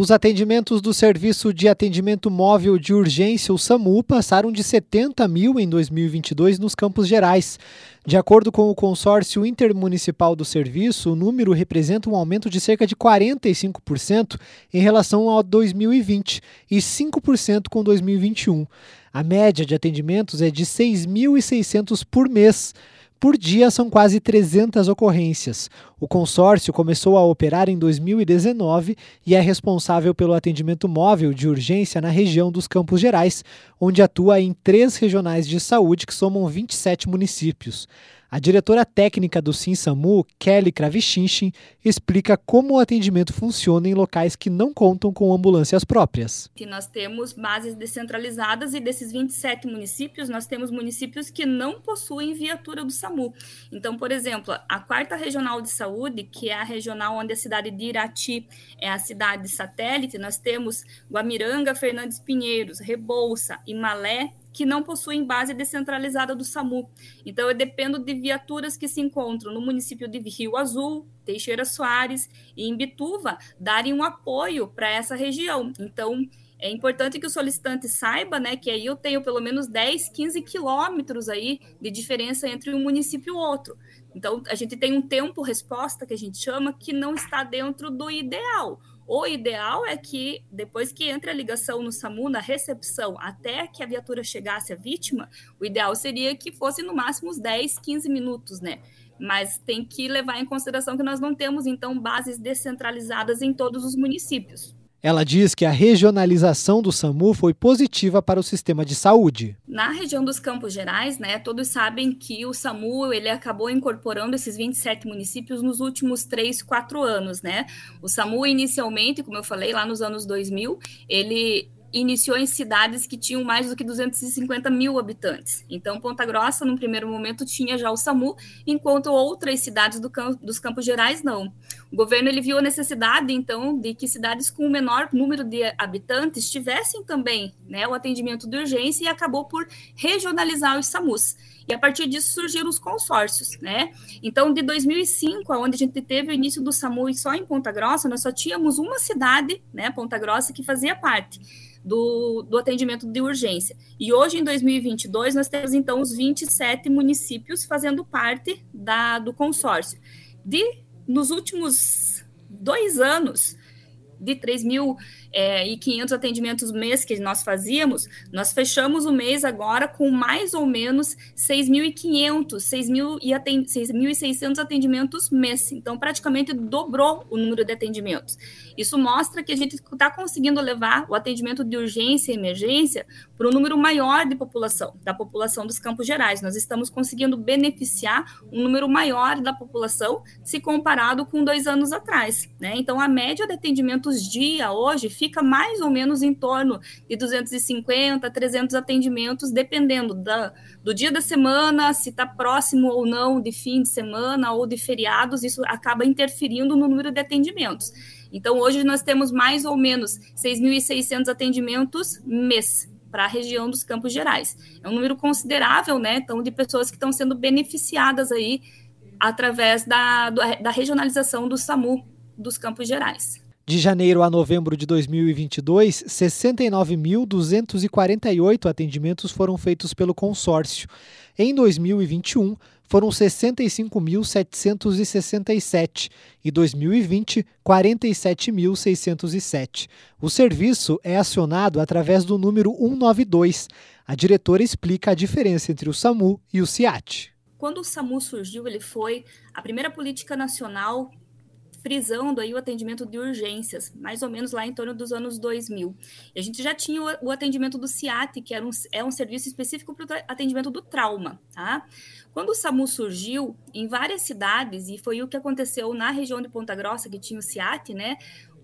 Os atendimentos do Serviço de Atendimento Móvel de Urgência, o SAMU, passaram de 70 mil em 2022 nos Campos Gerais. De acordo com o consórcio intermunicipal do serviço, o número representa um aumento de cerca de 45% em relação ao 2020 e 5% com 2021. A média de atendimentos é de 6.600 por mês. Por dia, são quase 300 ocorrências. O consórcio começou a operar em 2019 e é responsável pelo atendimento móvel de urgência na região dos Campos Gerais, onde atua em três regionais de saúde que somam 27 municípios. A diretora técnica do SINSAMU, Kelly Kravichinchin, explica como o atendimento funciona em locais que não contam com ambulâncias próprias. Nós temos bases descentralizadas e desses 27 municípios, nós temos municípios que não possuem viatura do SAMU. Então, por exemplo, a quarta regional de saúde, que é a regional onde a cidade de Irati é a cidade satélite, nós temos Guamiranga, Fernandes Pinheiros, Rebouça e Malé que não possuem base descentralizada do SAMU. Então, eu dependo de viaturas que se encontram no município de Rio Azul, Teixeira Soares e Imbituva darem um apoio para essa região. Então, é importante que o solicitante saiba, né, que aí eu tenho pelo menos 10, 15 quilômetros aí de diferença entre um município e outro. Então, a gente tem um tempo resposta que a gente chama que não está dentro do ideal. O ideal é que, depois que entre a ligação no SAMU, na recepção, até que a viatura chegasse à vítima, o ideal seria que fosse no máximo uns 10, 15 minutos, né? Mas tem que levar em consideração que nós não temos, então, bases descentralizadas em todos os municípios. Ela diz que a regionalização do SAMU foi positiva para o sistema de saúde. Na região dos Campos Gerais, né, todos sabem que o SAMU ele acabou incorporando esses 27 municípios nos últimos 3, 4 anos. Né? O SAMU, inicialmente, como eu falei, lá nos anos 2000, ele iniciou em cidades que tinham mais do que 250 mil habitantes. Então, Ponta Grossa, no primeiro momento, tinha já o SAMU, enquanto outras cidades do campo, dos Campos Gerais não. O governo ele viu a necessidade, então, de que cidades com o menor número de habitantes tivessem também né, o atendimento de urgência e acabou por regionalizar os SAMUs. E a partir disso surgiram os consórcios, né? Então, de 2005, onde a gente teve o início do SAMU só em Ponta Grossa, nós só tínhamos uma cidade, né, Ponta Grossa, que fazia parte do, do atendimento de urgência. E hoje, em 2022, nós temos, então, os 27 municípios fazendo parte da, do consórcio. De, nos últimos dois anos, de 3.500 é, atendimentos mês que nós fazíamos, nós fechamos o mês agora com mais ou menos 6.500, 6.600 atendimentos mês. Então, praticamente dobrou o número de atendimentos. Isso mostra que a gente está conseguindo levar o atendimento de urgência e emergência para um número maior de população, da população dos Campos Gerais. Nós estamos conseguindo beneficiar um número maior da população se comparado com dois anos atrás. Né? Então, a média de atendimento atendimentos dia hoje fica mais ou menos em torno de 250, 300 atendimentos, dependendo da, do dia da semana, se está próximo ou não de fim de semana ou de feriados, isso acaba interferindo no número de atendimentos. Então, hoje nós temos mais ou menos 6.600 atendimentos mês para a região dos Campos Gerais. É um número considerável, né? Então, de pessoas que estão sendo beneficiadas aí através da, da regionalização do SAMU dos Campos Gerais. De janeiro a novembro de 2022, 69.248 atendimentos foram feitos pelo consórcio. Em 2021, foram 65.767 e 2020, 47.607. O serviço é acionado através do número 192. A diretora explica a diferença entre o SAMU e o CIAT. Quando o SAMU surgiu, ele foi a primeira política nacional frisando aí o atendimento de urgências, mais ou menos lá em torno dos anos 2000. E a gente já tinha o, atendimento do CIAT, que era um, é um serviço específico para o atendimento do trauma, tá? Quando o SAMU surgiu, em várias cidades, e foi o que aconteceu na região de Ponta Grossa, que tinha o CIAT, né?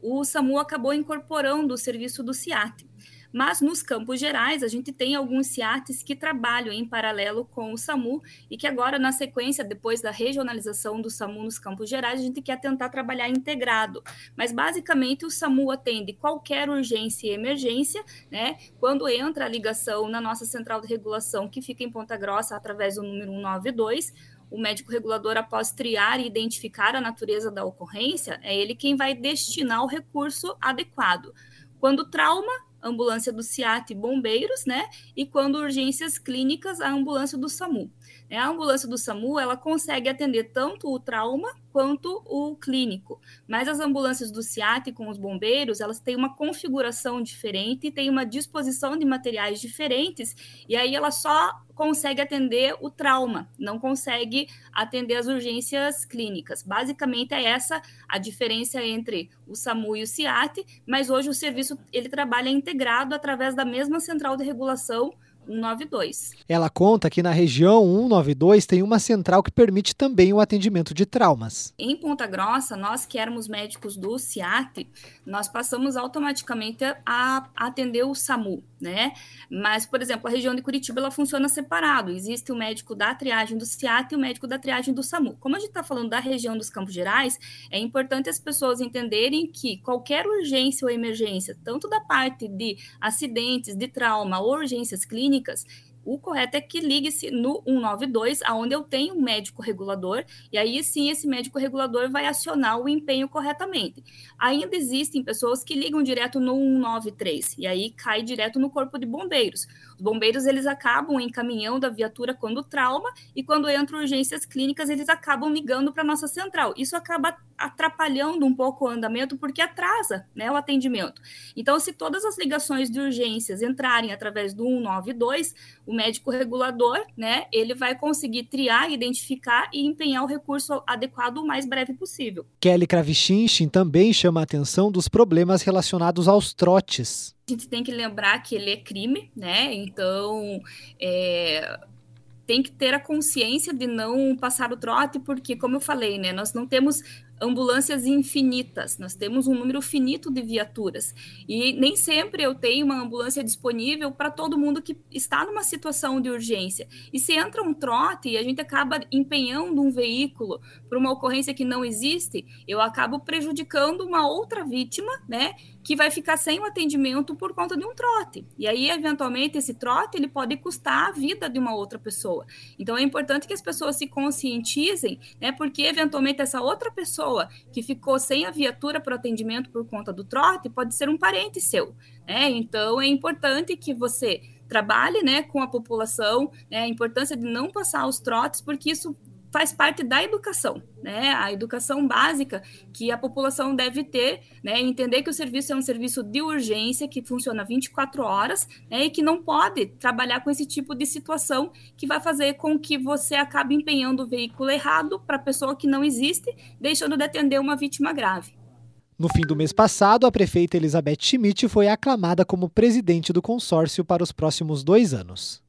O SAMU acabou incorporando o serviço do CIAT. Mas nos campos gerais, a gente tem alguns CIATs que trabalham em paralelo com o SAMU e que agora, na sequência, depois da regionalização do SAMU nos campos gerais, a gente quer tentar trabalhar integrado. Mas, basicamente, o SAMU atende qualquer urgência e emergência, né? Quando entra a ligação na nossa central de regulação, que fica em Ponta Grossa, através do número 192, o médico regulador, após triar e identificar a natureza da ocorrência, é ele quem vai destinar o recurso adequado. Quando trauma, ambulância do CIAT e bombeiros, né? E quando urgências clínicas, a ambulância do SAMU. É, a ambulância do SAMU ela consegue atender tanto o trauma quanto o clínico, mas as ambulâncias do CIAT com os bombeiros elas têm uma configuração diferente, têm uma disposição de materiais diferentes e aí ela só consegue atender o trauma, não consegue atender as urgências clínicas. Basicamente é essa a diferença entre o SAMU e o CIAT, mas hoje o serviço ele trabalha integrado através da mesma central de regulação 192. Ela conta que na região 192 tem uma central que permite também o atendimento de traumas. Em Ponta Grossa, nós que éramos médicos do CIAT, nós passamos automaticamente a atender o SAMU, né? Mas, por exemplo, a região de Curitiba ela funciona separado. Existe o médico da triagem do CIAT e o médico da triagem do SAMU. Como a gente está falando da região dos Campos Gerais, é importante as pessoas entenderem que qualquer urgência ou emergência, tanto da parte de acidentes, de trauma ou urgências clínicas, clínicas, o correto é que ligue-se no 192, aonde eu tenho um médico regulador, e aí sim esse médico regulador vai acionar o empenho corretamente. Ainda existem pessoas que ligam direto no 193, e aí cai direto no corpo de bombeiros. Os bombeiros eles acabam encaminhando a viatura quando trauma, e quando entram urgências clínicas, eles acabam ligando para nossa central. Isso acaba atrapalhando um pouco o andamento porque atrasa né, o atendimento. Então, se todas as ligações de urgências entrarem através do 192, o médico regulador, né, ele vai conseguir triar, identificar e empenhar o recurso adequado o mais breve possível. Kelly Kravichinchin também chama a atenção dos problemas relacionados aos trotes. A gente tem que lembrar que ele é crime, né? Então, é, tem que ter a consciência de não passar o trote, porque, como eu falei, né, nós não temos ambulâncias infinitas, nós temos um número finito de viaturas e nem sempre eu tenho uma ambulância disponível para todo mundo que está numa situação de urgência. E se entra um trote e a gente acaba empenhando um veículo para uma ocorrência que não existe, eu acabo prejudicando uma outra vítima, né, que vai ficar sem o atendimento por conta de um trote. E aí, eventualmente, esse trote ele pode custar a vida de uma outra pessoa. Então, é importante que as pessoas se conscientizem, né, porque eventualmente essa outra pessoa pessoa que ficou sem a viatura para atendimento por conta do trote pode ser um parente seu, né? Então é importante que você trabalhe, né, com a população, né, a importância de não passar os trotes, porque isso faz parte da educação, né? A educação básica que a população deve ter, né? Entender que o serviço é um serviço de urgência que funciona 24 horas, né? E que não pode trabalhar com esse tipo de situação que vai fazer com que você acabe empenhando o veículo errado para pessoa que não existe, deixando de atender uma vítima grave. No fim do mês passado, a prefeita Elizabeth Schmidt foi aclamada como presidente do consórcio para os próximos dois anos.